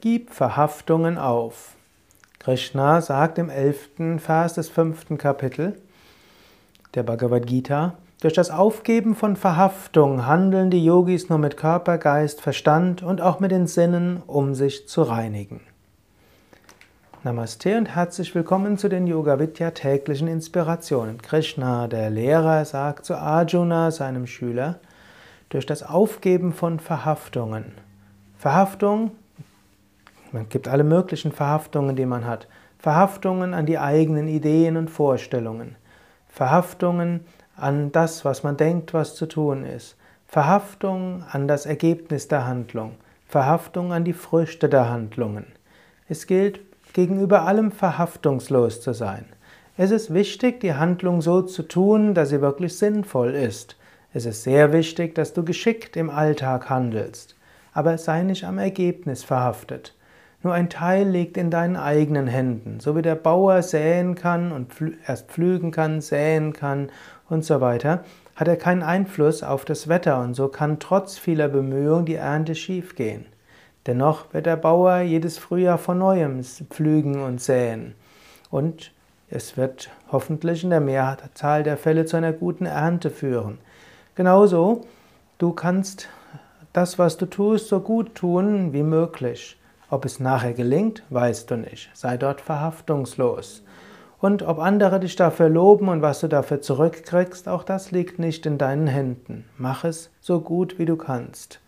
Gib Verhaftungen auf. Krishna sagt im elften Vers des fünften Kapitel der Bhagavad Gita, durch das Aufgeben von Verhaftung handeln die Yogis nur mit Körper, Geist, Verstand und auch mit den Sinnen, um sich zu reinigen. Namaste und herzlich willkommen zu den Yoga Vidya täglichen Inspirationen. Krishna, der Lehrer, sagt zu Arjuna, seinem Schüler, durch das Aufgeben von Verhaftungen. Verhaftung man gibt alle möglichen Verhaftungen, die man hat. Verhaftungen an die eigenen Ideen und Vorstellungen. Verhaftungen an das, was man denkt, was zu tun ist. Verhaftung an das Ergebnis der Handlung. Verhaftung an die Früchte der Handlungen. Es gilt, gegenüber allem verhaftungslos zu sein. Es ist wichtig, die Handlung so zu tun, dass sie wirklich sinnvoll ist. Es ist sehr wichtig, dass du geschickt im Alltag handelst. Aber sei nicht am Ergebnis verhaftet. Nur ein Teil liegt in deinen eigenen Händen. So wie der Bauer säen kann und erst pflügen kann, säen kann und so weiter, hat er keinen Einfluss auf das Wetter und so kann trotz vieler Bemühungen die Ernte schiefgehen. Dennoch wird der Bauer jedes Frühjahr von neuem pflügen und säen. Und es wird hoffentlich in der Mehrzahl der Fälle zu einer guten Ernte führen. Genauso, du kannst das, was du tust, so gut tun wie möglich. Ob es nachher gelingt, weißt du nicht. Sei dort verhaftungslos. Und ob andere dich dafür loben und was du dafür zurückkriegst, auch das liegt nicht in deinen Händen. Mach es so gut wie du kannst.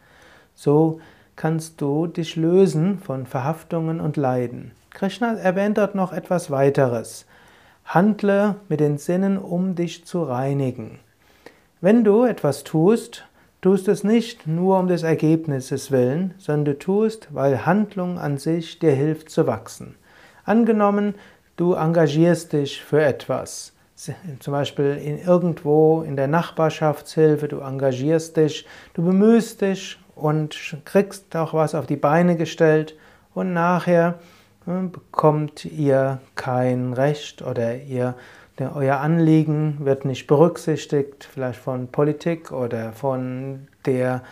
So kannst du dich lösen von Verhaftungen und Leiden. Krishna erwähnt dort noch etwas weiteres. Handle mit den Sinnen, um dich zu reinigen. Wenn du etwas tust, tust es nicht nur um des Ergebnisses willen, sondern du tust, weil Handlung an sich dir hilft zu wachsen. Angenommen, du engagierst dich für etwas, zum Beispiel in irgendwo in der Nachbarschaftshilfe, du engagierst dich, du bemühst dich und kriegst auch was auf die Beine gestellt und nachher hm, bekommt ihr kein Recht oder ihr euer Anliegen wird nicht berücksichtigt, vielleicht von Politik oder von der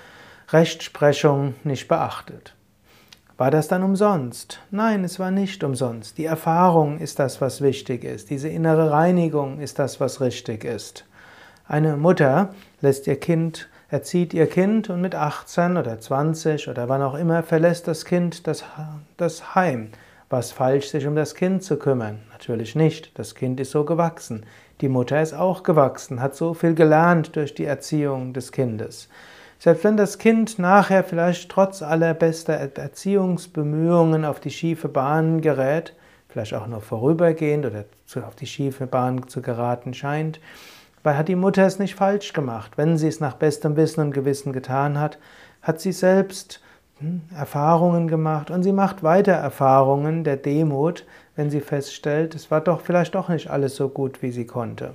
Rechtsprechung nicht beachtet. War das dann umsonst? Nein, es war nicht umsonst. Die Erfahrung ist das, was wichtig ist. Diese innere Reinigung ist das, was richtig ist. Eine Mutter lässt ihr Kind, erzieht ihr Kind und mit 18 oder 20 oder wann auch immer verlässt das Kind das, das Heim. Was falsch, sich um das Kind zu kümmern? Natürlich nicht. Das Kind ist so gewachsen. Die Mutter ist auch gewachsen, hat so viel gelernt durch die Erziehung des Kindes. Selbst wenn das Kind nachher vielleicht trotz aller bester Erziehungsbemühungen auf die schiefe Bahn gerät, vielleicht auch nur vorübergehend oder auf die schiefe Bahn zu geraten scheint, weil hat die Mutter es nicht falsch gemacht. Wenn sie es nach bestem Wissen und Gewissen getan hat, hat sie selbst Erfahrungen gemacht und sie macht weiter Erfahrungen der Demut, wenn sie feststellt, es war doch vielleicht doch nicht alles so gut, wie sie konnte.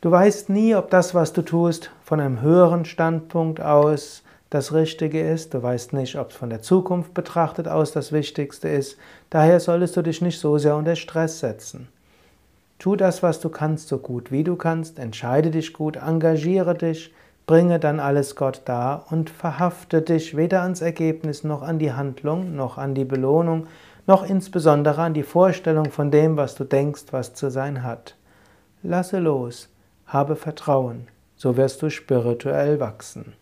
Du weißt nie, ob das, was du tust, von einem höheren Standpunkt aus das Richtige ist. Du weißt nicht, ob es von der Zukunft betrachtet aus das Wichtigste ist. Daher solltest du dich nicht so sehr unter Stress setzen. Tu das, was du kannst, so gut wie du kannst. Entscheide dich gut, engagiere dich, Bringe dann alles Gott dar und verhafte dich weder ans Ergebnis noch an die Handlung, noch an die Belohnung, noch insbesondere an die Vorstellung von dem, was du denkst, was zu sein hat. Lasse los, habe Vertrauen, so wirst du spirituell wachsen.